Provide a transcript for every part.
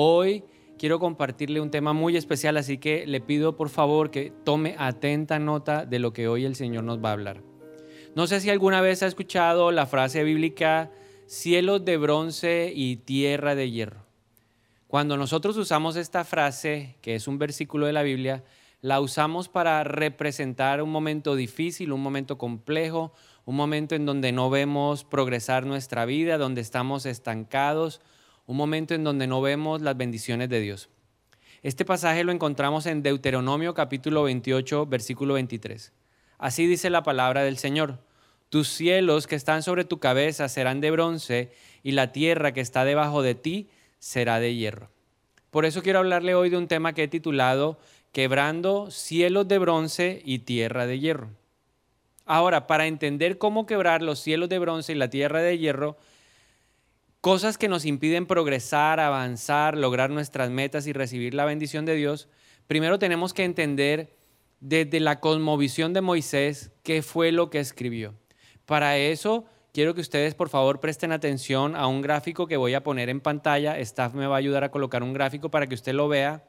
Hoy quiero compartirle un tema muy especial, así que le pido por favor que tome atenta nota de lo que hoy el Señor nos va a hablar. No sé si alguna vez ha escuchado la frase bíblica cielos de bronce y tierra de hierro. Cuando nosotros usamos esta frase, que es un versículo de la Biblia, la usamos para representar un momento difícil, un momento complejo, un momento en donde no vemos progresar nuestra vida, donde estamos estancados, un momento en donde no vemos las bendiciones de Dios. Este pasaje lo encontramos en Deuteronomio capítulo 28, versículo 23. Así dice la palabra del Señor. Tus cielos que están sobre tu cabeza serán de bronce y la tierra que está debajo de ti será de hierro. Por eso quiero hablarle hoy de un tema que he titulado Quebrando cielos de bronce y tierra de hierro. Ahora, para entender cómo quebrar los cielos de bronce y la tierra de hierro, cosas que nos impiden progresar, avanzar, lograr nuestras metas y recibir la bendición de Dios, primero tenemos que entender desde la cosmovisión de Moisés qué fue lo que escribió. Para eso quiero que ustedes por favor presten atención a un gráfico que voy a poner en pantalla. Staff me va a ayudar a colocar un gráfico para que usted lo vea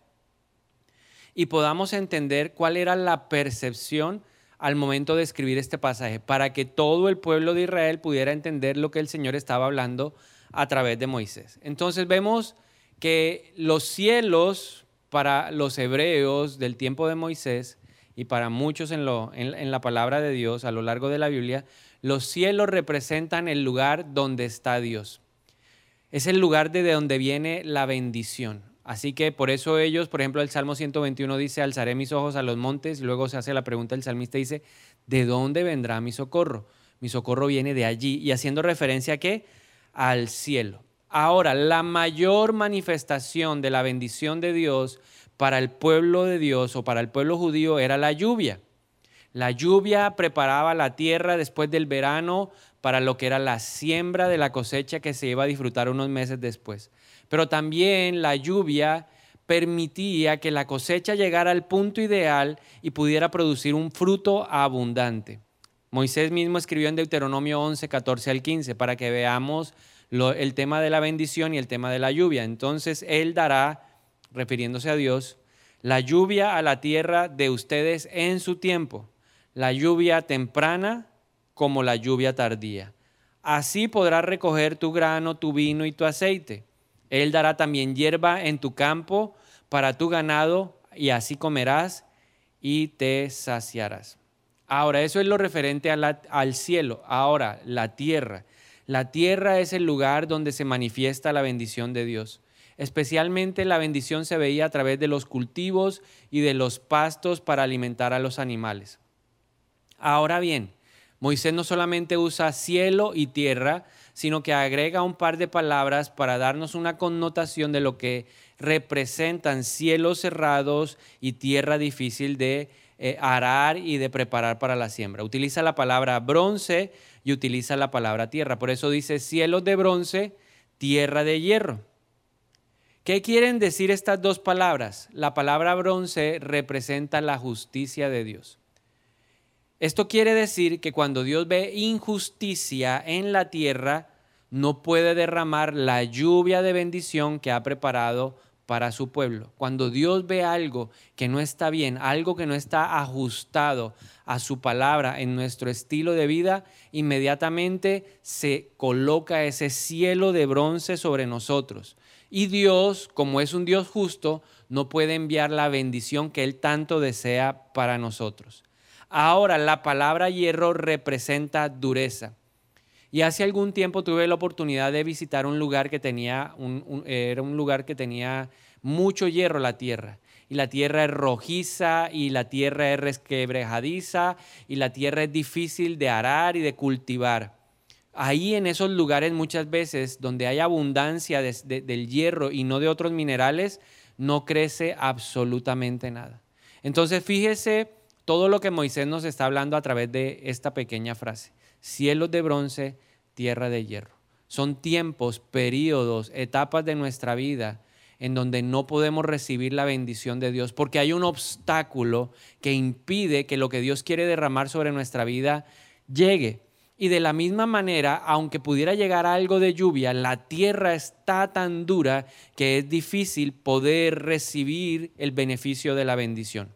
y podamos entender cuál era la percepción al momento de escribir este pasaje, para que todo el pueblo de Israel pudiera entender lo que el Señor estaba hablando a través de Moisés. Entonces vemos que los cielos para los hebreos del tiempo de Moisés y para muchos en, en, la palabra de Dios a lo largo de la Biblia, los cielos representan el lugar donde está Dios. Es el lugar de donde viene la bendición. Así que por eso ellos, por ejemplo, el Salmo 121 dice, alzaré mis ojos a los montes, luego se hace la pregunta, el salmista dice, ¿de dónde vendrá mi socorro? Mi socorro viene de allí. Y haciendo referencia a qué? Al cielo. Ahora, la mayor manifestación de la bendición de Dios para el pueblo de Dios o para el pueblo judío era la lluvia. La lluvia preparaba la tierra después del verano para lo que era la siembra de la cosecha que se iba a disfrutar unos meses después. Pero también la lluvia permitía que la cosecha llegara al punto ideal y pudiera producir un fruto abundante. Moisés mismo escribió en Deuteronomio 11, 14 al 15 para que veamos el tema de la bendición y el tema de la lluvia. Entonces Él dará, refiriéndose a Dios, la lluvia a la tierra de ustedes en su tiempo, la lluvia temprana como la lluvia tardía. Así podrás recoger tu grano, tu vino y tu aceite. Él dará también hierba en tu campo para tu ganado y así comerás y te saciarás. Ahora, eso es lo referente al cielo. Ahora, la tierra. La tierra es el lugar donde se manifiesta la bendición de Dios. Especialmente la bendición se veía a través de los cultivos y de los pastos para alimentar a los animales. Ahora bien, Moisés no solamente usa cielo y tierra, sino que agrega un par de palabras para darnos una connotación de lo que representan cielos cerrados y tierra difícil de eh, arar y de preparar para la siembra. Utiliza la palabra bronce y utiliza la palabra tierra. Por eso dice cielos de bronce, tierra de hierro. ¿Qué quieren decir estas dos palabras? La palabra bronce representa la justicia de Dios. Esto quiere decir que cuando Dios ve injusticia en la tierra, no puede derramar la lluvia de bendición que ha preparado para su pueblo. Cuando Dios ve algo que no está bien, algo que no está ajustado a su palabra en nuestro estilo de vida, inmediatamente se coloca ese cielo de bronce sobre nosotros. Y Dios, como es un Dios justo, no puede enviar la bendición que Él tanto desea para nosotros. Ahora, la palabra hierro representa dureza. Y hace algún tiempo tuve la oportunidad de visitar un lugar que tenía, un, era un lugar que tenía mucho hierro la tierra. Y la tierra es rojiza y la tierra es resquebrejadiza y la tierra es difícil de arar y de cultivar. Ahí en esos lugares muchas veces donde hay abundancia del hierro y no de otros minerales, no crece absolutamente nada. Entonces fíjese todo lo que Moisés nos está hablando a través de esta pequeña frase cielos de bronce, tierra de hierro. Son tiempos, periodos, etapas de nuestra vida en donde no podemos recibir la bendición de Dios porque hay un obstáculo que impide que lo que Dios quiere derramar sobre nuestra vida llegue. Y de la misma manera, aunque pudiera llegar algo de lluvia, la tierra está tan dura que es difícil poder recibir el beneficio de la bendición.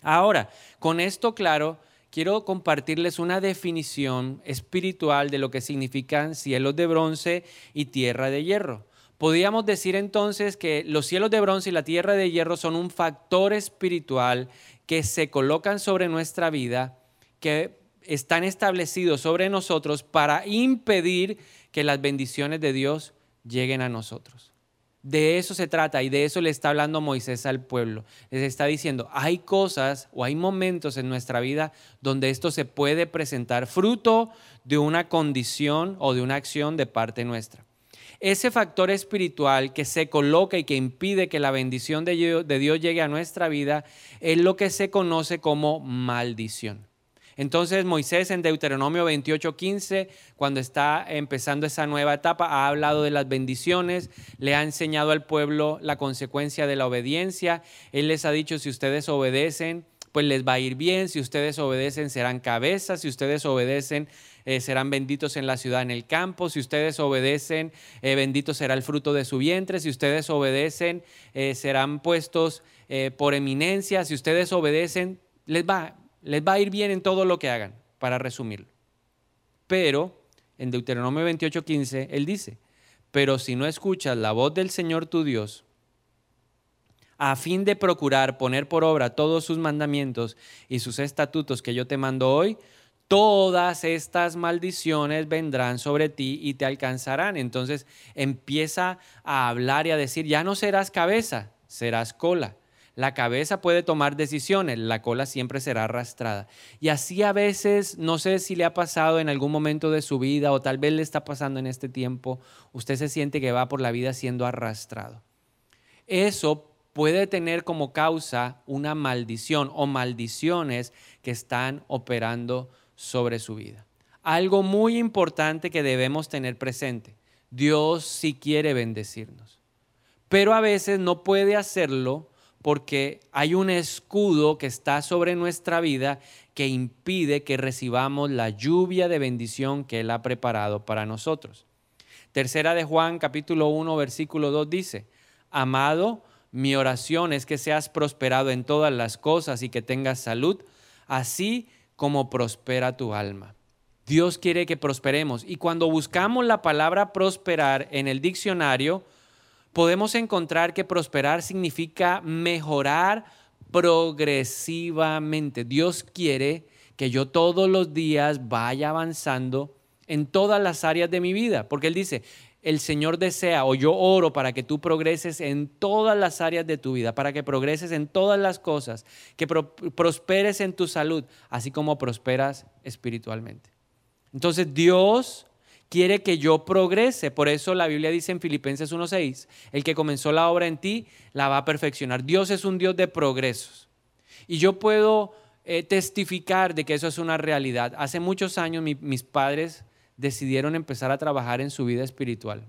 Ahora, con esto claro, quiero compartirles una definición espiritual de lo que significan cielos de bronce y tierra de hierro. Podríamos decir entonces que los cielos de bronce y la tierra de hierro son un factor espiritual que se colocan sobre nuestra vida, que están establecidos sobre nosotros para impedir que las bendiciones de Dios lleguen a nosotros. De eso se trata y de eso le está hablando Moisés al pueblo. Les está diciendo, hay cosas o hay momentos en nuestra vida donde esto se puede presentar fruto de una condición o de una acción de parte nuestra. Ese factor espiritual que se coloca y que impide que la bendición de Dios llegue a nuestra vida es lo que se conoce como maldición. Entonces Moisés en Deuteronomio 28:15, cuando está empezando esa nueva etapa, ha hablado de las bendiciones, le ha enseñado al pueblo la consecuencia de la obediencia. Él les ha dicho, si ustedes obedecen, pues les va a ir bien, si ustedes obedecen serán cabezas, si ustedes obedecen eh, serán benditos en la ciudad, en el campo, si ustedes obedecen, eh, bendito será el fruto de su vientre, si ustedes obedecen, eh, serán puestos por eminencia, si ustedes obedecen, les va, les va a ir bien en todo lo que hagan, para resumirlo. Pero en Deuteronomio 28:15, él dice, pero si no escuchas la voz del Señor tu Dios, a fin de procurar poner por obra todos sus mandamientos y sus estatutos que yo te mando hoy, todas estas maldiciones vendrán sobre ti y te alcanzarán. Entonces empieza a hablar y a decir, ya no serás cabeza, serás cola. La cabeza puede tomar decisiones, la cola siempre será arrastrada. Y así a veces, no sé si le ha pasado en algún momento de su vida o tal vez le está pasando en este tiempo, usted se siente que va por la vida siendo arrastrado. Eso puede tener como causa una maldición o maldiciones que están operando sobre su vida. Algo muy importante que debemos tener presente. Dios sí quiere bendecirnos, pero a veces no puede hacerlo porque hay un escudo que está sobre nuestra vida que impide que recibamos la lluvia de bendición que Él ha preparado para nosotros. Tercera de Juan capítulo 1 versículo 2 dice, Amado, mi oración es que seas prosperado en todas las cosas y que tengas salud, así como prospera tu alma. Dios quiere que prosperemos y cuando buscamos la palabra prosperar en el diccionario, podemos encontrar que prosperar significa mejorar progresivamente. Dios quiere que yo todos los días vaya avanzando en todas las áreas de mi vida, porque Él dice, el Señor desea o yo oro para que tú progreses en todas las áreas de tu vida, para que progreses en todas las cosas, que prosperes en tu salud, así como prosperas espiritualmente. Entonces Dios quiere que yo progrese. Por eso la Biblia dice en Filipenses 1.6, el que comenzó la obra en ti, la va a perfeccionar. Dios es un Dios de progresos. Y yo puedo eh, testificar de que eso es una realidad. Hace muchos años mis padres decidieron empezar a trabajar en su vida espiritual.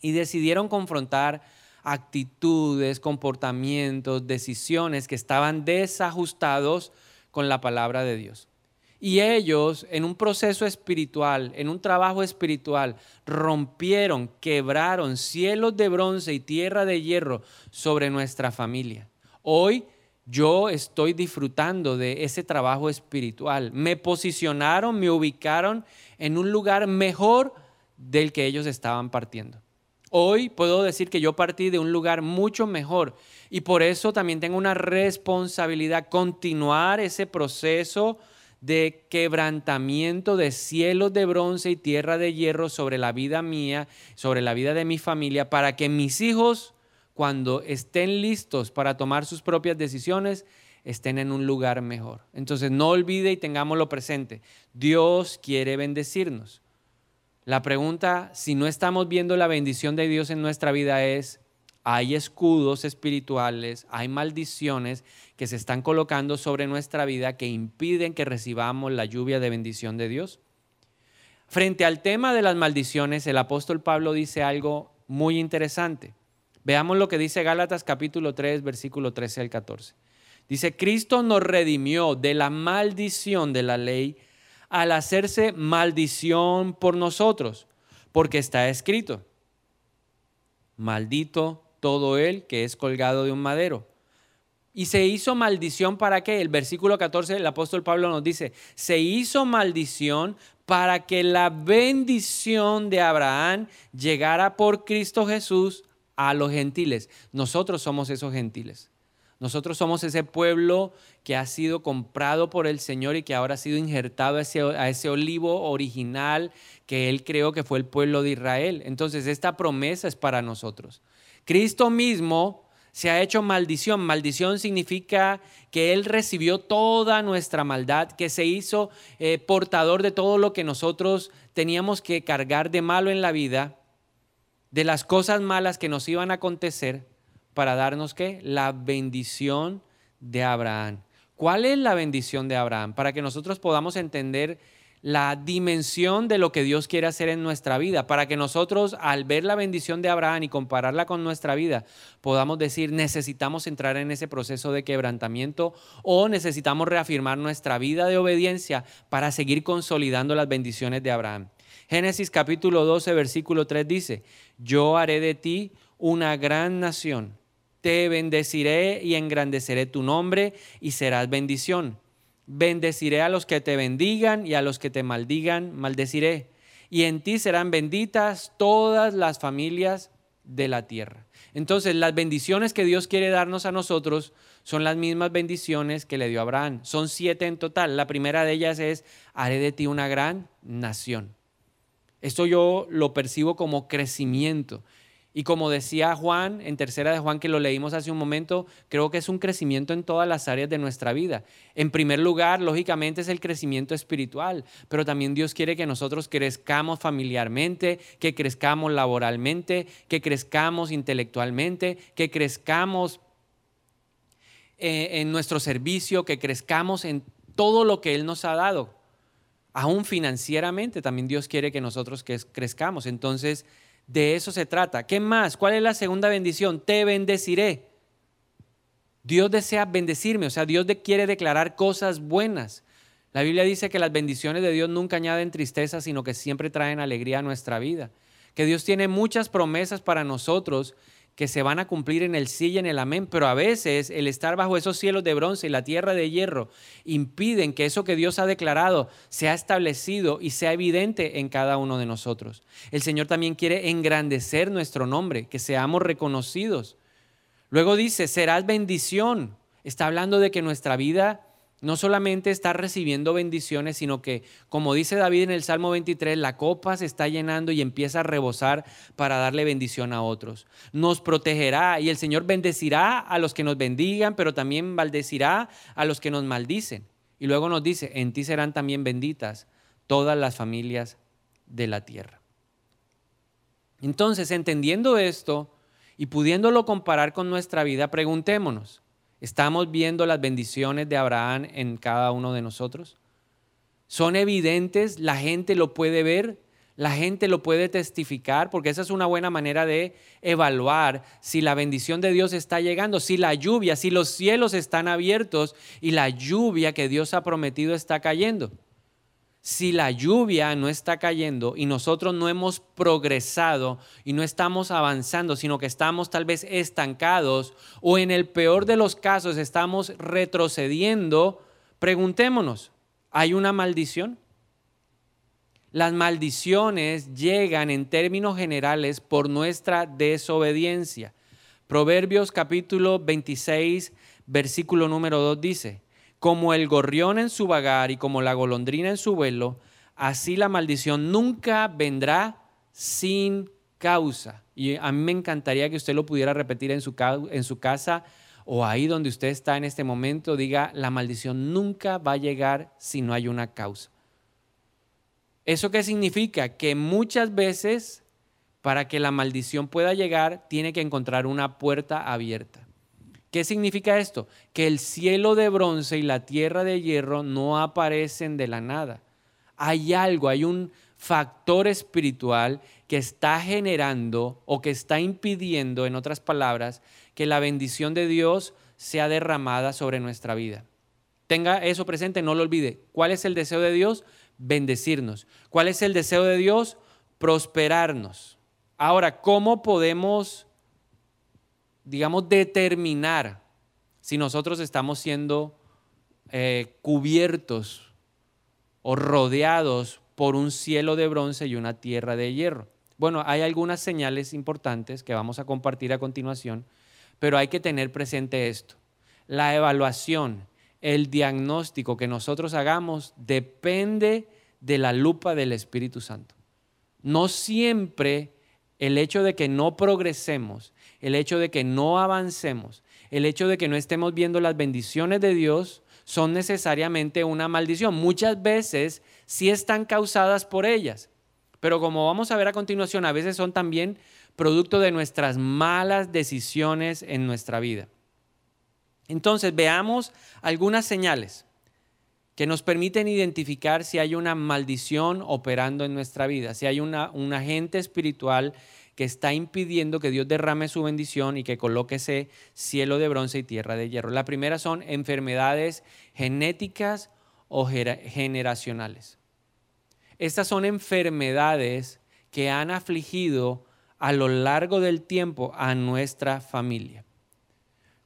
Y decidieron confrontar actitudes, comportamientos, decisiones que estaban desajustados con la palabra de Dios. Y ellos, en un proceso espiritual, en un trabajo espiritual, rompieron, quebraron cielos de bronce y tierra de hierro sobre nuestra familia. Hoy yo estoy disfrutando de ese trabajo espiritual. Me posicionaron, me ubicaron en un lugar mejor del que ellos estaban partiendo. Hoy puedo decir que yo partí de un lugar mucho mejor y por eso también tengo una responsabilidad continuar ese proceso de quebrantamiento de cielos de bronce y tierra de hierro sobre la vida mía, sobre la vida de mi familia, para que mis hijos, cuando estén listos para tomar sus propias decisiones, estén en un lugar mejor. Entonces no olvide y tengámoslo presente. Dios quiere bendecirnos. La pregunta, si no estamos viendo la bendición de Dios en nuestra vida es, hay escudos espirituales, hay maldiciones que se están colocando sobre nuestra vida que impiden que recibamos la lluvia de bendición de Dios. Frente al tema de las maldiciones, el apóstol Pablo dice algo muy interesante. Veamos lo que dice Gálatas capítulo 3, versículo 13 al 14. Dice, Cristo nos redimió de la maldición de la ley al hacerse maldición por nosotros, porque está escrito, maldito todo él que es colgado de un madero. Y se hizo maldición para qué? El versículo 14 del apóstol Pablo nos dice, se hizo maldición para que la bendición de Abraham llegara por Cristo Jesús a los gentiles. Nosotros somos esos gentiles. Nosotros somos ese pueblo que ha sido comprado por el Señor y que ahora ha sido injertado a ese, a ese, olivo original que Él creó que fue el pueblo de Israel. Entonces esta promesa es para nosotros. Cristo mismo se ha hecho maldición. Maldición significa que Él recibió toda nuestra maldad, que se hizo eh, portador de todo lo que nosotros teníamos que cargar de malo en la vida, de las cosas malas que nos iban a acontecer para darnos qué? La bendición de Abraham. ¿Cuál es la bendición de Abraham? Para que nosotros podamos entender la dimensión de lo que Dios quiere hacer en nuestra vida, para que nosotros al ver la bendición de Abraham y compararla con nuestra vida, podamos decir, necesitamos entrar en ese proceso de quebrantamiento o necesitamos reafirmar nuestra vida de obediencia para seguir consolidando las bendiciones de Abraham. Génesis capítulo 12, versículo 3 dice, yo haré de ti una gran nación te bendeciré y engrandeceré tu nombre y serás bendición. Bendeciré a los que te bendigan y a los que te maldigan, maldeciré. Y en ti serán benditas todas las familias de la tierra. Entonces, las bendiciones que Dios quiere darnos a nosotros son las mismas bendiciones que le dio a Abraham. Son siete en total. La primera de ellas es, haré de ti una gran nación. Esto yo lo percibo como crecimiento. Y como decía Juan, en tercera de Juan que lo leímos hace un momento, creo que es un crecimiento en todas las áreas de nuestra vida. En primer lugar, lógicamente es el crecimiento espiritual, pero también Dios quiere que nosotros crezcamos familiarmente, que crezcamos laboralmente, que crezcamos intelectualmente, que crezcamos eh, en nuestro servicio, que crezcamos en todo lo que Él nos ha dado. Aún financieramente también Dios quiere que nosotros crezcamos. Entonces, de eso se trata. ¿Qué más? ¿Cuál es la segunda bendición? Te bendeciré. Dios desea bendecirme, o sea, Dios quiere declarar cosas buenas. La Biblia dice que las bendiciones de Dios nunca añaden tristeza, sino que siempre traen alegría a nuestra vida. Que Dios tiene muchas promesas para nosotros que se van a cumplir en el sí y en el amén, pero a veces el estar bajo esos cielos de bronce y la tierra de hierro impiden que eso que Dios ha declarado sea establecido y sea evidente en cada uno de nosotros. El Señor también quiere engrandecer nuestro nombre, que seamos reconocidos. Luego dice, serás bendición. Está hablando de que nuestra vida no solamente está recibiendo bendiciones, sino que, como dice David en el Salmo 23, la copa se está llenando y empieza a rebosar para darle bendición a otros. Nos protegerá y el Señor bendecirá a los que nos bendigan, pero también maldecirá a los que nos maldicen. Y luego nos dice, en ti serán también benditas todas las familias de la tierra. Entonces, entendiendo esto y pudiéndolo comparar con nuestra vida, preguntémonos, ¿Estamos viendo las bendiciones de Abraham en cada uno de nosotros? ¿Son evidentes? ¿La gente lo puede ver? ¿La gente lo puede testificar? Porque esa es una buena manera de evaluar si la bendición de Dios está llegando, si la lluvia, si los cielos están abiertos y la lluvia que Dios ha prometido está cayendo si la lluvia no está cayendo y nosotros no hemos progresado y no estamos avanzando, sino que estamos tal vez estancados o en el peor de los casos estamos retrocediendo, preguntémonos, ¿hay una maldición? Las maldiciones llegan en términos generales por nuestra desobediencia. Proverbios capítulo 26, versículo número 2 dice, como el gorrión en su vagar y como la golondrina en su vuelo, así la maldición nunca vendrá sin causa. Y a mí me encantaría que usted lo pudiera repetir en su, casa o ahí donde usted está en este momento, diga, la maldición nunca va a llegar si no hay una causa. ¿Eso qué significa? Que muchas veces para que la maldición pueda llegar, tiene que encontrar una puerta abierta. ¿Qué significa esto? Que el cielo de bronce y la tierra de hierro no aparecen de la nada. Hay algo, hay un factor espiritual que está generando o que está impidiendo, en otras palabras, que la bendición de Dios sea derramada sobre nuestra vida. Tenga eso presente, no lo olvide. ¿Cuál es el deseo de Dios? bendecirnos. ¿Cuál es el deseo de Dios? Prosperarnos. Ahora, ¿cómo podemos, digamos, determinar si nosotros estamos siendo eh, cubiertos o rodeados por un cielo de bronce y una tierra de hierro? Bueno, hay algunas señales importantes que vamos a compartir a continuación, pero hay que tener presente esto. La evaluación, el diagnóstico que nosotros hagamos depende de la lupa del Espíritu Santo. No siempre el hecho de que no progresemos, el hecho de que no avancemos, el hecho de que no estemos viendo las bendiciones de Dios son necesariamente una maldición. Muchas veces sí están causadas por ellas, pero como vamos a ver a continuación, a veces son también producto de nuestras malas decisiones en nuestra vida. Entonces veamos algunas señales que nos permiten identificar si hay una maldición operando en nuestra vida, si hay una, un agente espiritual que está impidiendo que Dios derrame su bendición y que coloque ese cielo de bronce y tierra de hierro. La primera son enfermedades genéticas o generacionales. Estas son enfermedades que han afligido a lo largo del tiempo a nuestra familia.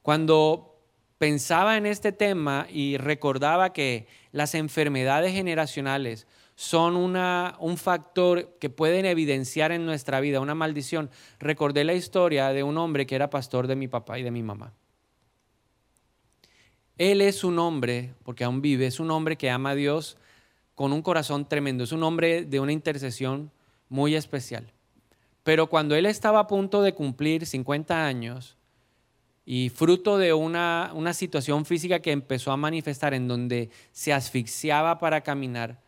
Cuando pensaba en este tema y recordaba que las enfermedades generacionales son una, un factor que pueden evidenciar en nuestra vida una maldición. Recordé la historia de un hombre que era pastor de mi papá y de mi mamá. Él es un hombre, porque aún vive, es un hombre que ama a Dios con un corazón tremendo, es un hombre de una intercesión muy especial. Pero cuando él estaba a punto de cumplir 50 años, y fruto de una, una, situación física que empezó a manifestar en donde se asfixiaba para caminar.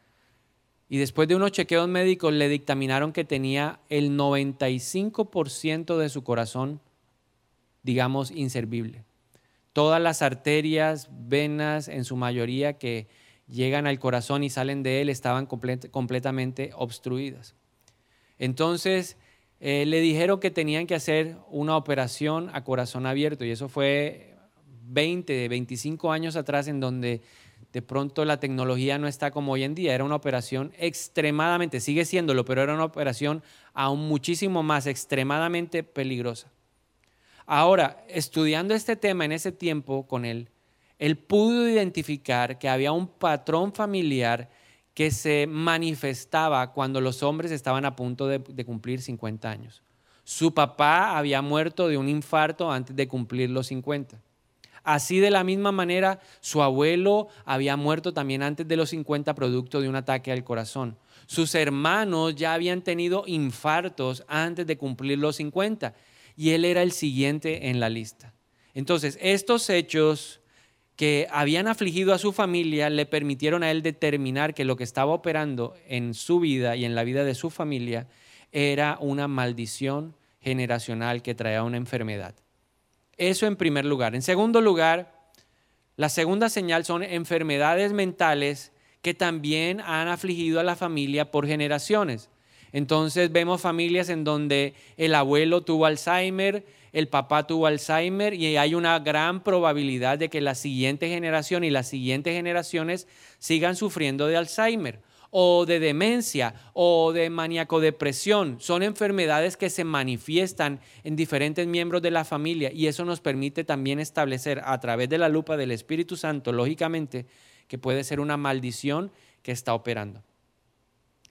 Y después de unos chequeos médicos le dictaminaron que tenía el 95% de su corazón, digamos, inservible. Todas las arterias, venas, en su mayoría que llegan al corazón y salen de él, estaban completamente obstruidas. Entonces, eh, le dijeron que tenían que hacer una operación a corazón abierto y eso fue 20, 25 años atrás en donde de pronto la tecnología no está como hoy en día. Era una operación extremadamente, sigue siéndolo, pero era una operación aún muchísimo más extremadamente peligrosa. Ahora, estudiando este tema en ese tiempo con él, él pudo identificar que había un patrón familiar que se manifestaba cuando los hombres estaban a punto de, cumplir 50 años. Su papá había muerto de un infarto antes de cumplir los 50. Así de la misma manera, su abuelo había muerto también antes de los 50 producto de un ataque al corazón. Sus hermanos ya habían tenido infartos antes de cumplir los 50 y él era el siguiente en la lista. Entonces, estos hechos que habían afligido a su familia le permitieron a él determinar que lo que estaba operando en su vida y en la vida de su familia era una maldición generacional que traía una enfermedad. Eso en primer lugar. En segundo lugar, la segunda señal son enfermedades mentales que también han afligido a la familia por generaciones. Entonces vemos familias en donde el abuelo tuvo Alzheimer, el papá tuvo Alzheimer y hay una gran probabilidad de que la siguiente generación y las siguientes generaciones sigan sufriendo de Alzheimer o de demencia o de maníaco-depresión. Son enfermedades que se manifiestan en diferentes miembros de la familia y eso nos permite también establecer a través de la lupa del Espíritu Santo, lógicamente, que puede ser una maldición que está operando.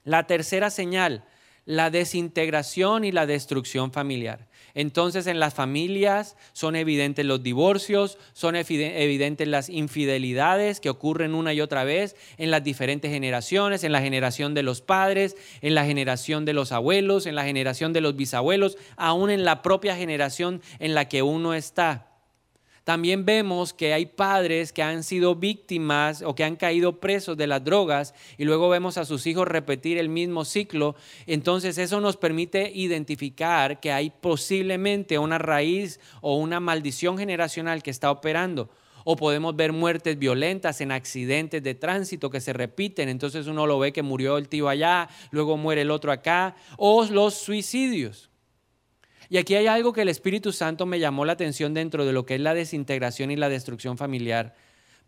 La tercera señal, la desintegración y la destrucción familiar. Entonces en las familias son evidentes los divorcios, son evidentes las infidelidades que ocurren una y otra vez en las diferentes generaciones, en la generación de los padres, en la generación de los abuelos, en la generación de los bisabuelos, aún en la propia generación en la que uno está. También vemos que hay padres que han sido víctimas o que han caído presos de las drogas y luego vemos a sus hijos repetir el mismo ciclo. Entonces eso nos permite identificar que hay posiblemente una raíz o una maldición generacional que está operando. O podemos ver muertes violentas en accidentes de tránsito que se repiten. Entonces uno lo ve que murió el tío allá, luego muere el otro acá. O los suicidios. Y aquí hay algo que el Espíritu Santo me llamó la atención dentro de lo que es la desintegración y la destrucción familiar.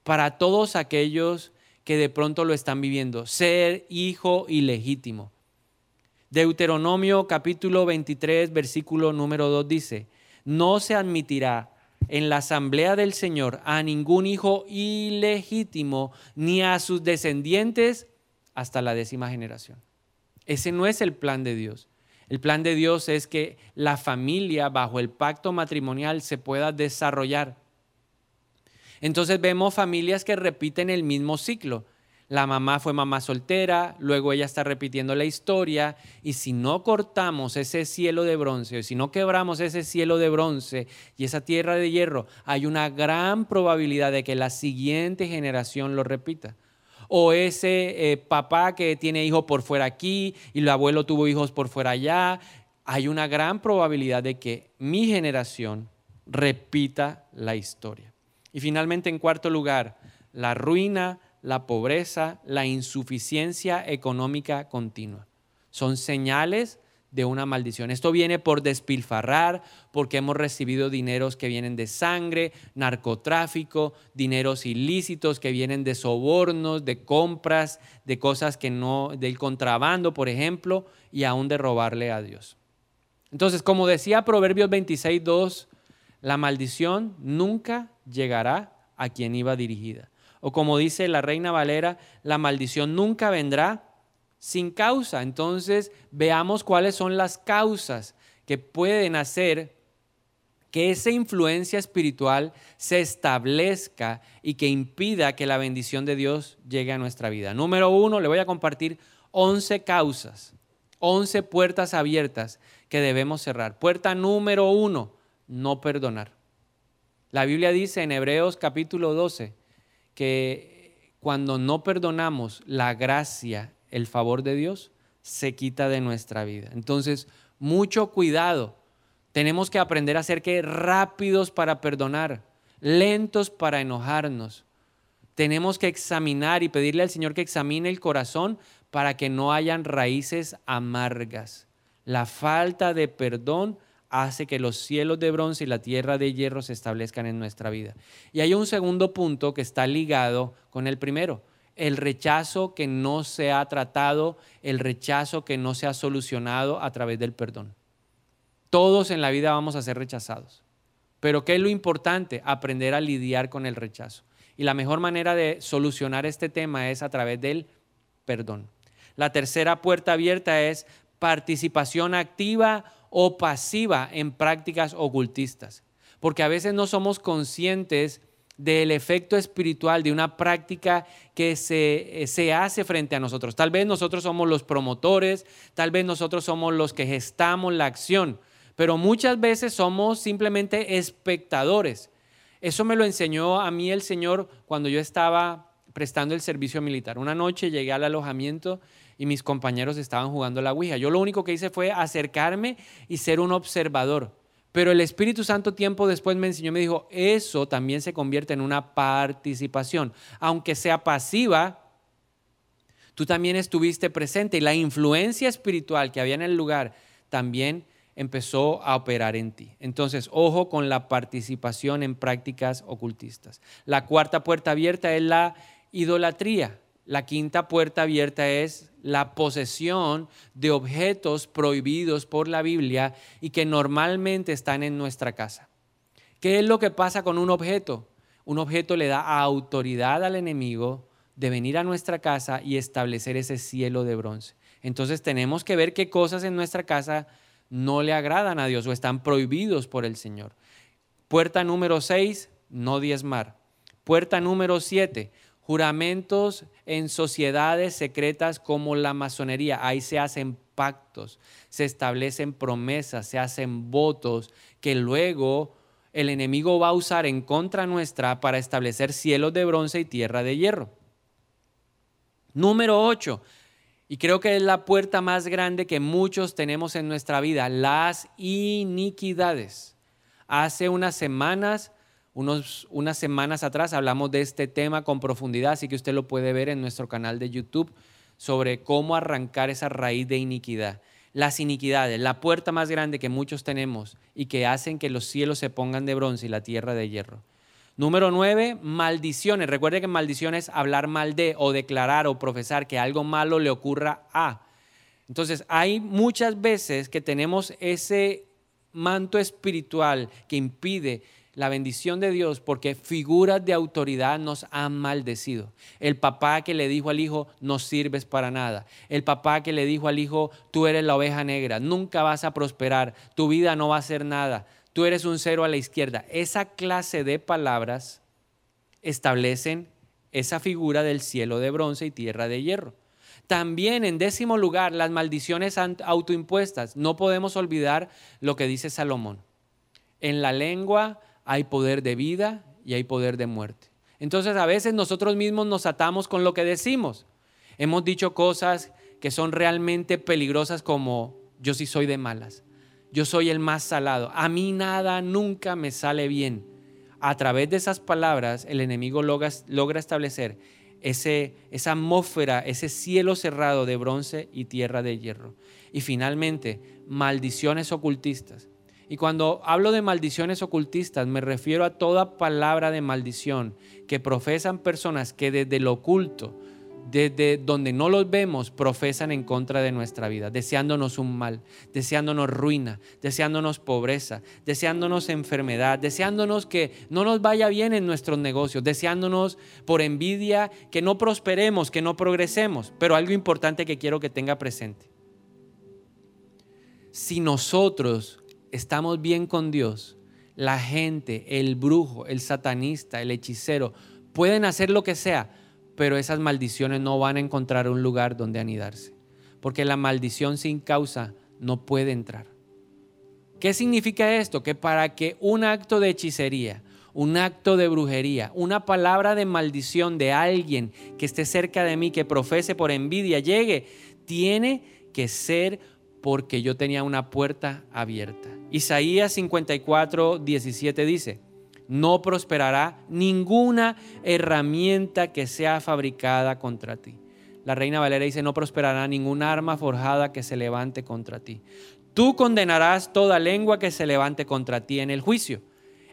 Para todos aquellos que de pronto lo están viviendo, ser hijo ilegítimo. Deuteronomio capítulo 23, versículo número 2 dice, no se admitirá en la asamblea del Señor a ningún hijo ilegítimo ni a sus descendientes hasta la décima generación. Ese no es el plan de Dios. El plan de Dios es que la familia bajo el pacto matrimonial se pueda desarrollar. Entonces vemos familias que repiten el mismo ciclo. La mamá fue mamá soltera, luego ella está repitiendo la historia y si no cortamos ese cielo de bronce, si no quebramos ese cielo de bronce y esa tierra de hierro, hay una gran probabilidad de que la siguiente generación lo repita. O ese eh, papá que tiene hijos por fuera aquí y el abuelo tuvo hijos por fuera allá, hay una gran probabilidad de que mi generación repita la historia. Y finalmente, en cuarto lugar, la ruina la pobreza, la insuficiencia económica continua. Son señales de una maldición. Esto viene por despilfarrar, porque hemos recibido dineros que vienen de sangre, narcotráfico, dineros ilícitos que vienen de sobornos, de compras, de cosas que no, del contrabando, por ejemplo, y aún de robarle a Dios. Entonces, como decía Proverbios 26, 2, la maldición nunca llegará a quien iba dirigida. O como dice la reina Valera, la maldición nunca vendrá sin causa. Entonces veamos cuáles son las causas que pueden hacer que esa influencia espiritual se establezca y que impida que la bendición de Dios llegue a nuestra vida. Número uno, le voy a compartir 11 causas, 11 puertas abiertas que debemos cerrar. Puerta número uno, no perdonar. La Biblia dice en Hebreos capítulo 12, que cuando no perdonamos la gracia, el favor de Dios, se quita de nuestra vida. Entonces, mucho cuidado. Tenemos que aprender a ser que rápidos para perdonar, lentos para enojarnos. Tenemos que examinar y pedirle al Señor que examine el corazón para que no hayan raíces amargas. La falta de perdón hace que los cielos de bronce y la tierra de hierro se establezcan en nuestra vida. Y hay un segundo punto que está ligado con el primero, el rechazo que no se ha tratado, el rechazo que no se ha solucionado a través del perdón. Todos en la vida vamos a ser rechazados. Pero ¿qué es lo importante? Aprender a lidiar con el rechazo. Y la mejor manera de solucionar este tema es a través del perdón. La tercera puerta abierta es participación activa o pasiva en prácticas ocultistas. Porque a veces no somos conscientes del efecto espiritual de una práctica que se, eh, se, hace frente a nosotros. Tal vez nosotros somos los promotores, tal vez nosotros somos los que gestamos la acción, pero muchas veces somos simplemente espectadores. Eso me lo enseñó a mí el Señor cuando yo estaba prestando el servicio militar. Una noche llegué al alojamiento y mis compañeros estaban jugando la Ouija. Yo lo único que hice fue acercarme y ser un observador. Pero el Espíritu Santo tiempo después me enseñó, me dijo, eso también se convierte en una participación. Aunque sea pasiva, tú también estuviste presente y la influencia espiritual que había en el lugar también empezó a operar en ti. Entonces, ojo con la participación en prácticas ocultistas. La cuarta puerta abierta es la idolatría. La quinta puerta abierta es la posesión de objetos prohibidos por la Biblia y que normalmente están en nuestra casa. ¿Qué es lo que pasa con un objeto? Un objeto le da autoridad al enemigo de venir a nuestra casa y establecer ese cielo de bronce. Entonces tenemos que ver qué cosas en nuestra casa no le agradan a Dios o están prohibidos por el Señor. Puerta número 6, no diezmar. Puerta número 7, juramentos en sociedades secretas como la masonería. Ahí se hacen pactos, se establecen promesas, se hacen votos que luego el enemigo va a usar en contra nuestra para establecer cielos de bronce y tierra de hierro. Número 8, y creo que es la puerta más grande que muchos tenemos en nuestra vida, las iniquidades. Hace unas semanas unas semanas atrás hablamos de este tema con profundidad, así que usted lo puede ver en nuestro canal de YouTube sobre cómo arrancar esa raíz de iniquidad. Las iniquidades, la puerta más grande que muchos tenemos y que hacen que los cielos se pongan de bronce y la tierra de hierro. Número nueve, maldiciones. Recuerde que maldiciones es hablar mal de o declarar o profesar que algo malo le ocurra a. Entonces, hay muchas veces que tenemos ese manto espiritual que impide la bendición de Dios porque figuras de autoridad nos han maldecido. El papá que le dijo al hijo, no sirves para nada. El papá que le dijo al hijo, tú eres la oveja negra, nunca vas a prosperar, tu vida no va a ser nada, tú eres un cero a la izquierda. Esa clase de palabras establecen esa figura del cielo de bronce y tierra de hierro. También en décimo lugar, las maldiciones autoimpuestas. No podemos olvidar lo que dice Salomón. En la lengua hay poder de vida y hay poder de muerte. Entonces a veces nosotros mismos nos atamos con lo que decimos. Hemos dicho cosas que son realmente peligrosas como yo sí soy de malas, yo soy el más salado, a mí nada nunca me sale bien. A través de esas palabras el enemigo logra, logra establecer ese, esa atmósfera, ese cielo cerrado de bronce y tierra de hierro. Y finalmente, maldiciones ocultistas. Y cuando hablo de maldiciones ocultistas, me refiero a toda palabra de maldición que profesan personas que desde lo oculto, desde donde no los vemos, profesan en contra de nuestra vida, deseándonos un mal, deseándonos ruina, deseándonos pobreza, deseándonos enfermedad, deseándonos que no nos vaya bien en nuestros negocios, deseándonos por envidia que no prosperemos, que no progresemos. Pero algo importante que quiero que tenga presente. Si nosotros estamos bien con Dios, la gente, el brujo, el satanista, el hechicero, pueden hacer lo que sea, pero esas maldiciones no van a encontrar un lugar donde anidarse, porque la maldición sin causa no puede entrar. ¿Qué significa esto? Que para que un acto de hechicería, un acto de brujería, una palabra de maldición de alguien que esté cerca de mí, que profese por envidia, llegue, tiene que ser porque yo tenía una puerta abierta. Isaías 54, 17 dice, no prosperará ninguna herramienta que sea fabricada contra ti. La reina Valera dice, no prosperará ninguna arma forjada que se levante contra ti. Tú condenarás toda lengua que se levante contra ti en el juicio.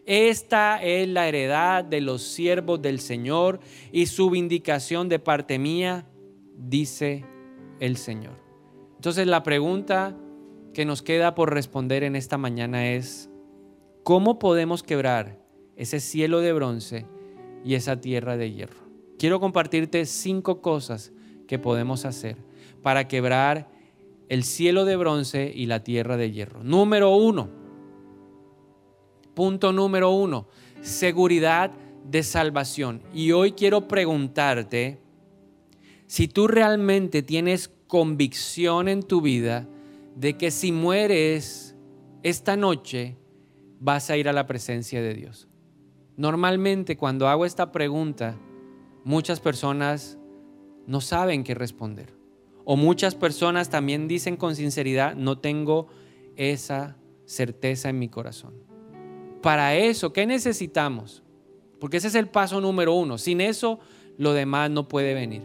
Esta es la heredad de los siervos del Señor y su vindicación de parte mía, dice el Señor. Entonces la pregunta que nos queda por responder en esta mañana es, ¿cómo podemos quebrar ese cielo de bronce y esa tierra de hierro. Quiero compartirte cinco cosas que podemos hacer para quebrar el cielo de bronce y la tierra de hierro. Número uno, punto número uno, seguridad de salvación. Y hoy quiero preguntarte si tú realmente tienes convicción en tu vida de que si mueres esta noche vas a ir a la presencia de Dios. Normalmente cuando hago esta pregunta, muchas personas no saben qué responder. O muchas personas también dicen con sinceridad, no tengo esa certeza en mi corazón. Para eso, ¿qué necesitamos? Porque ese es el paso número uno. Sin eso, lo demás no puede venir.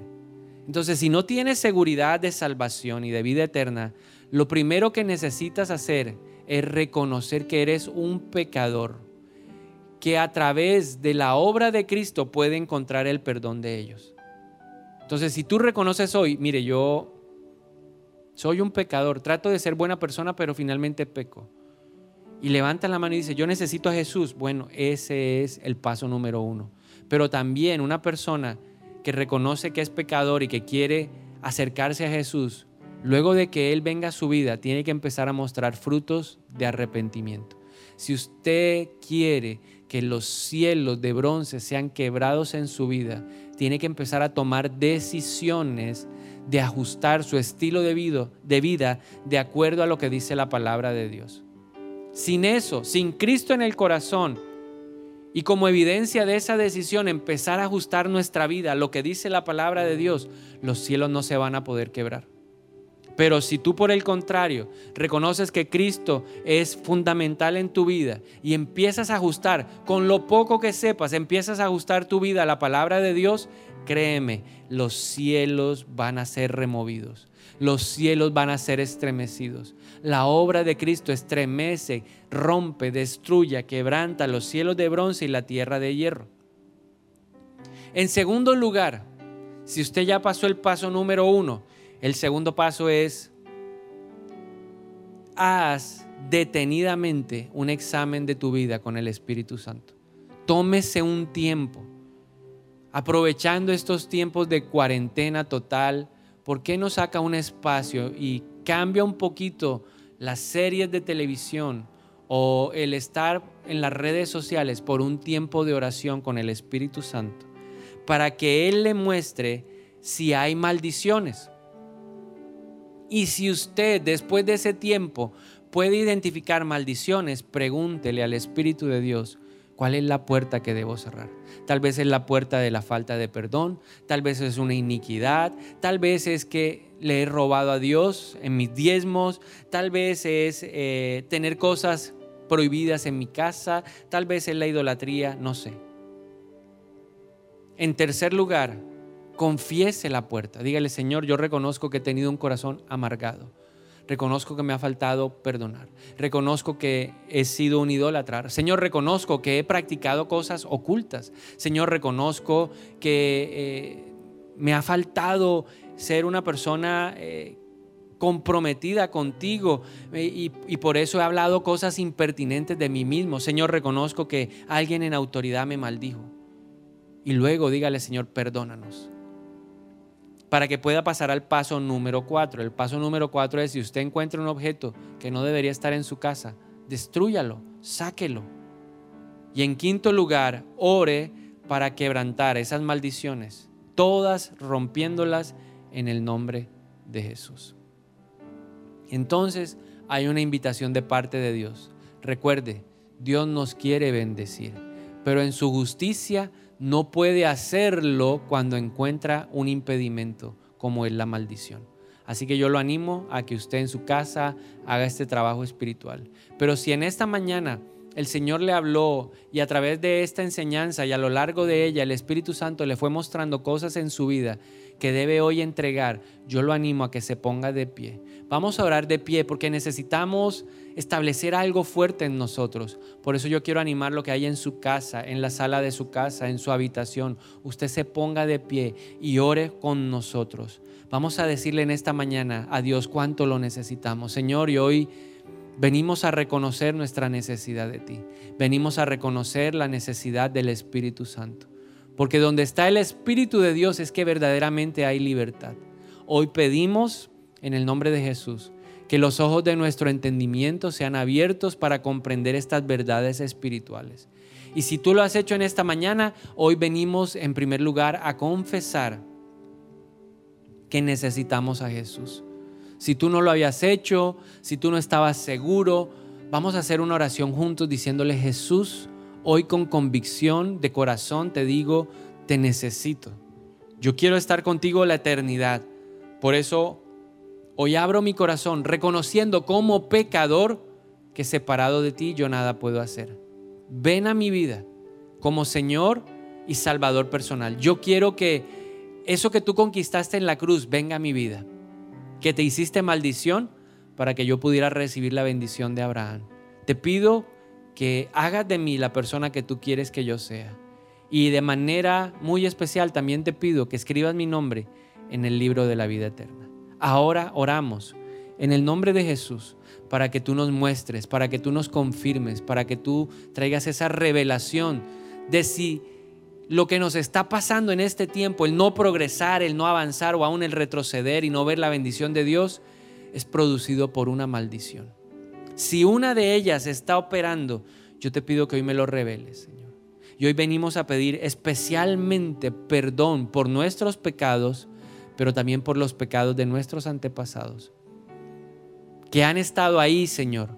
Entonces, si no tienes seguridad de salvación y de vida eterna, lo primero que necesitas hacer es reconocer que eres un pecador que a través de la obra de Cristo puede encontrar el perdón de ellos. Entonces, si tú reconoces hoy, mire, yo soy un pecador, trato de ser buena persona, pero finalmente peco. Y levanta la mano y dice, yo necesito a Jesús. Bueno, ese es el paso número uno. Pero también una persona que reconoce que es pecador y que quiere acercarse a Jesús, luego de que Él venga a su vida, tiene que empezar a mostrar frutos de arrepentimiento. Si usted quiere que los cielos de bronce sean quebrados en su vida, tiene que empezar a tomar decisiones de ajustar su estilo de vida, de vida de acuerdo a lo que dice la palabra de Dios. Sin eso, sin Cristo en el corazón, y como evidencia de esa decisión empezar a ajustar nuestra vida lo que dice la palabra de Dios, los cielos no se van a poder quebrar. Pero si tú por el contrario reconoces que Cristo es fundamental en tu vida y empiezas a ajustar, con lo poco que sepas, empiezas a ajustar tu vida a la palabra de Dios, créeme, los cielos van a ser removidos. Los cielos van a ser estremecidos. La obra de Cristo estremece, rompe, destruye, quebranta los cielos de bronce y la tierra de hierro. En segundo lugar, si usted ya pasó el paso número uno, el segundo paso es, haz detenidamente un examen de tu vida con el Espíritu Santo. Tómese un tiempo, aprovechando estos tiempos de cuarentena total, ¿por qué no saca un espacio y cambia un poquito las series de televisión o el estar en las redes sociales por un tiempo de oración con el Espíritu Santo? Para que Él le muestre si hay maldiciones. Y si usted después de ese tiempo puede identificar maldiciones, pregúntele al Espíritu de Dios cuál es la puerta que debo cerrar. Tal vez es la puerta de la falta de perdón, tal vez es una iniquidad, tal vez es que le he robado a Dios en mis diezmos, tal vez es eh, tener cosas prohibidas en mi casa, tal vez es la idolatría, no sé. En tercer lugar, confiese la puerta. Dígale, Señor, yo reconozco que he tenido un corazón amargado. Reconozco que me ha faltado perdonar. Reconozco que he sido un idólatra. Señor, reconozco que he practicado cosas ocultas. Señor, reconozco que eh, me ha faltado ser una persona eh, comprometida contigo eh, y, y, por eso he hablado cosas impertinentes de mí mismo. Señor, reconozco que alguien en autoridad me maldijo. Y luego dígale, Señor, perdónanos para que pueda pasar al paso número cuatro. El paso número cuatro es si usted encuentra un objeto que no debería estar en su casa, destrúyalo, sáquelo. Y en quinto lugar, ore para quebrantar esas maldiciones, todas rompiéndolas en el nombre de Jesús. Entonces hay una invitación de parte de Dios. Recuerde, Dios nos quiere bendecir, pero en su justicia no puede hacerlo cuando encuentra un impedimento como es la maldición. Así que yo lo animo a que usted en su casa haga este trabajo espiritual. Pero si en esta mañana el Señor le habló y a través de esta enseñanza y a lo largo de ella el Espíritu Santo le fue mostrando cosas en su vida que debe hoy entregar, yo lo animo a que se ponga de pie. Vamos a orar de pie porque necesitamos establecer algo fuerte en nosotros. Por eso yo quiero animar lo que hay en su casa, en la sala de su casa, en su habitación. Usted se ponga de pie y ore con nosotros. Vamos a decirle en esta mañana a Dios cuánto lo necesitamos. Señor, y hoy venimos a reconocer nuestra necesidad de ti. Venimos a reconocer la necesidad del Espíritu Santo. Porque donde está el Espíritu de Dios es que verdaderamente hay libertad. Hoy pedimos en el nombre de Jesús que los ojos de nuestro entendimiento sean abiertos para comprender estas verdades espirituales. Y si tú lo has hecho en esta mañana, hoy venimos en primer lugar a confesar que necesitamos a Jesús. Si tú no lo habías hecho, si tú no estabas seguro, vamos a hacer una oración juntos diciéndole, Jesús, hoy con convicción de corazón te digo, te necesito. Yo quiero estar contigo la eternidad. Por eso Hoy abro mi corazón reconociendo como pecador que separado de ti yo nada puedo hacer. Ven a mi vida como Señor y Salvador personal. Yo quiero que eso que tú conquistaste en la cruz venga a mi vida. Que te hiciste maldición para que yo pudiera recibir la bendición de Abraham. Te pido que hagas de mí la persona que tú quieres que yo sea. Y de manera muy especial también te pido que escribas mi nombre en el libro de la vida eterna. Ahora oramos en el nombre de Jesús para que tú nos muestres, para que tú nos confirmes, para que tú traigas esa revelación de si lo que nos está pasando en este tiempo, el no progresar, el no avanzar o aún el retroceder y no ver la bendición de Dios, es producido por una maldición. Si una de ellas está operando, yo te pido que hoy me lo reveles, Señor. Y hoy venimos a pedir especialmente perdón por nuestros pecados pero también por los pecados de nuestros antepasados, que han estado ahí, Señor,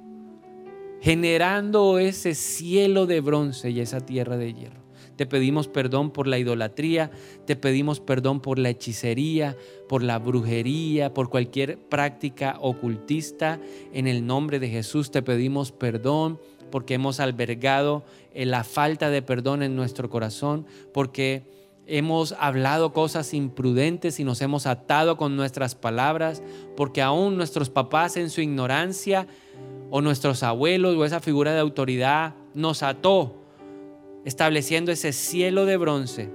generando ese cielo de bronce y esa tierra de hierro. Te pedimos perdón por la idolatría, te pedimos perdón por la hechicería, por la brujería, por cualquier práctica ocultista. En el nombre de Jesús te pedimos perdón porque hemos albergado la falta de perdón en nuestro corazón, porque hemos hablado cosas imprudentes y nos hemos atado con nuestras palabras, porque aún nuestros papás en su ignorancia o nuestros abuelos o esa figura de autoridad nos ató, estableciendo ese cielo de bronce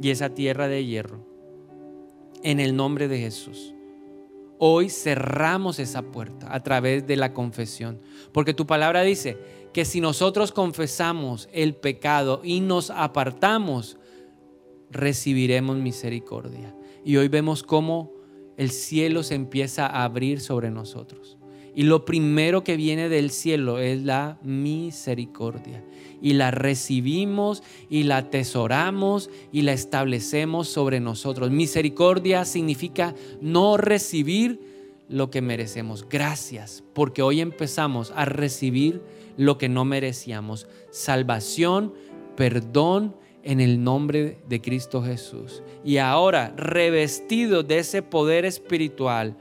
y esa tierra de hierro. En el nombre de Jesús. Hoy cerramos esa puerta a través de la confesión, porque tu palabra dice que si nosotros confesamos el pecado y nos apartamos, recibiremos misericordia. Y hoy vemos cómo el cielo se empieza a abrir sobre nosotros. Y lo primero que viene del cielo es la misericordia. Y la recibimos y la atesoramos y la establecemos sobre nosotros. Misericordia significa no recibir lo que merecemos. Gracias, porque hoy empezamos a recibir lo que no merecíamos. Salvación, perdón en el nombre de Cristo Jesús. Y ahora, revestido de ese poder espiritual,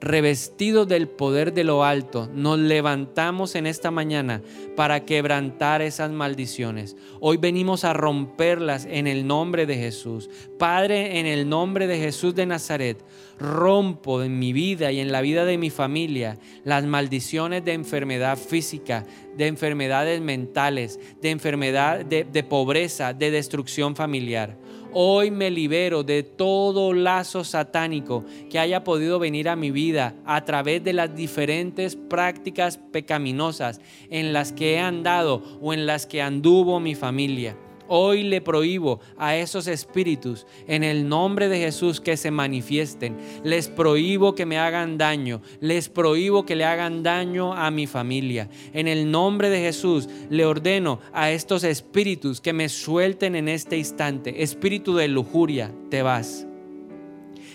revestidos del poder de lo alto, nos levantamos en esta mañana para quebrantar esas maldiciones. Hoy venimos a romperlas en el nombre de Jesús. Padre, en el nombre de Jesús de Nazaret, rompo en mi vida y en la vida de mi familia las maldiciones de enfermedad física, de enfermedades mentales, de enfermedad de, de pobreza, de destrucción familiar. Hoy me libero de todo lazo satánico que haya podido venir a mi vida a través de las diferentes prácticas pecaminosas en las que he andado o en las que anduvo mi familia. Hoy le prohíbo a esos espíritus en el nombre de Jesús que se manifiesten. Les prohíbo que me hagan daño. Les prohíbo que le hagan daño a mi familia. En el nombre de Jesús le ordeno a estos espíritus que me suelten en este instante. Espíritu de lujuria, te vas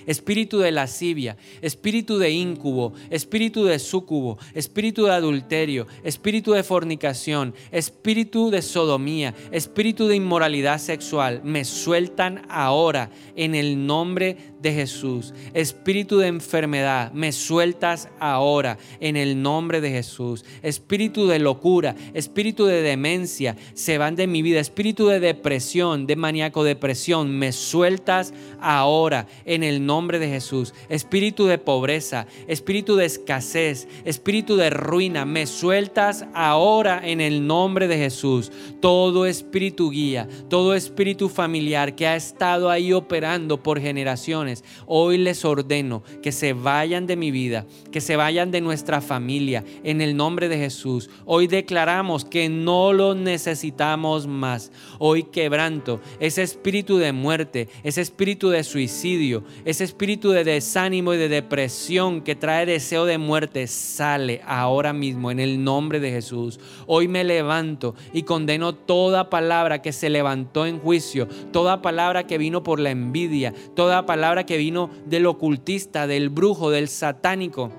espíritu de lascivia, espíritu de incubo, espíritu de súcubo, espíritu de adulterio, espíritu de fornicación, espíritu de sodomía, espíritu de inmoralidad sexual, me sueltan ahora en el nombre de Jesús. Espíritu de enfermedad, me sueltas ahora en el nombre de Jesús. Espíritu de locura, espíritu de demencia, se van de mi vida. Espíritu de depresión, de maníaco depresión, me sueltas ahora en el nombre de Jesús. Espíritu de pobreza, espíritu de escasez, espíritu de ruina, me sueltas ahora en el nombre de Jesús. Todo espíritu guía, todo espíritu familiar que ha estado ahí operando por generaciones, hoy les ordeno que se vayan de mi vida, que se vayan de nuestra familia en el nombre de Jesús. Hoy declaramos que no lo necesitamos más. Hoy quebranto ese espíritu de muerte, ese espíritu de suicidio, espíritu de desánimo y de depresión que trae deseo de muerte, sale ahora mismo en el nombre de Jesús. Hoy me levanto y condeno toda palabra que se levantó en juicio, toda palabra que vino por la envidia, toda palabra que vino del ocultista, del brujo, del satánico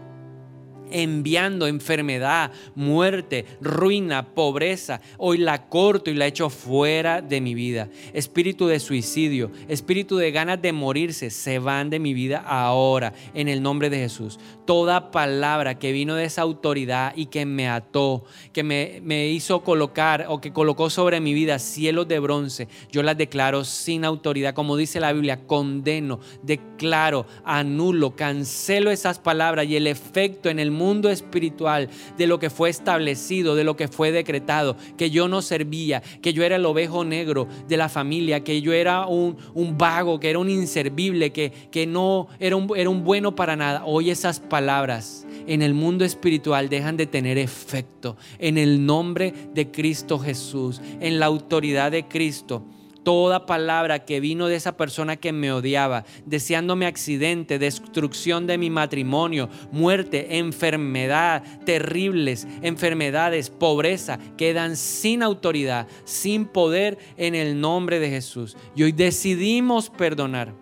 enviando enfermedad, muerte, ruina, pobreza. Hoy la corto y la echo fuera de mi vida. Espíritu de suicidio, espíritu de ganas de morirse, se van de mi vida ahora en el nombre de Jesús. Toda palabra que vino de esa autoridad y que me ató, que me, me hizo colocar o que colocó sobre mi vida cielos de bronce, yo las declaro sin autoridad. Como dice la Biblia, condeno, declaro, anulo, cancelo esas palabras y el efecto en el mundo espiritual de lo que fue establecido, de lo que fue decretado, que yo no servía, que yo era el ovejo negro de la familia, que yo era un, un vago, que era un inservible, que, que no era un, era un bueno para nada. Hoy esas palabras en el mundo espiritual dejan de tener efecto en el nombre de Cristo Jesús, en la autoridad de Cristo toda palabra que vino de esa persona que me odiaba, deseándome accidente, destrucción de mi matrimonio, muerte, enfermedad, terribles enfermedades, pobreza, quedan sin autoridad, sin poder en el nombre de Jesús. Y hoy decidimos perdonar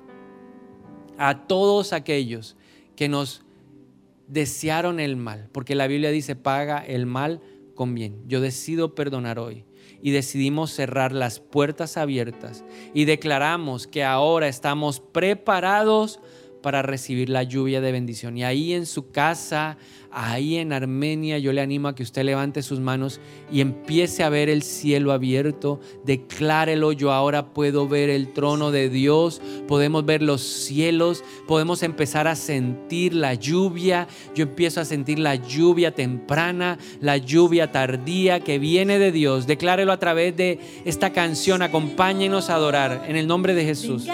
a todos aquellos que nos desearon el mal, porque la Biblia dice, paga el mal con bien. Yo decido perdonar hoy y decidimos cerrar las puertas abiertas y declaramos que ahora estamos preparados para recibir la lluvia de bendición. Y ahí en su casa, ahí en Armenia, yo le animo a que usted levante sus manos y empiece a ver el cielo abierto. Declárelo, yo ahora puedo ver el trono de Dios, podemos ver los cielos, podemos empezar a sentir la lluvia. Yo empiezo a sentir la lluvia temprana, la lluvia tardía que viene de Dios. Declárelo a través de esta canción. Acompáñenos a adorar en el nombre de Jesús.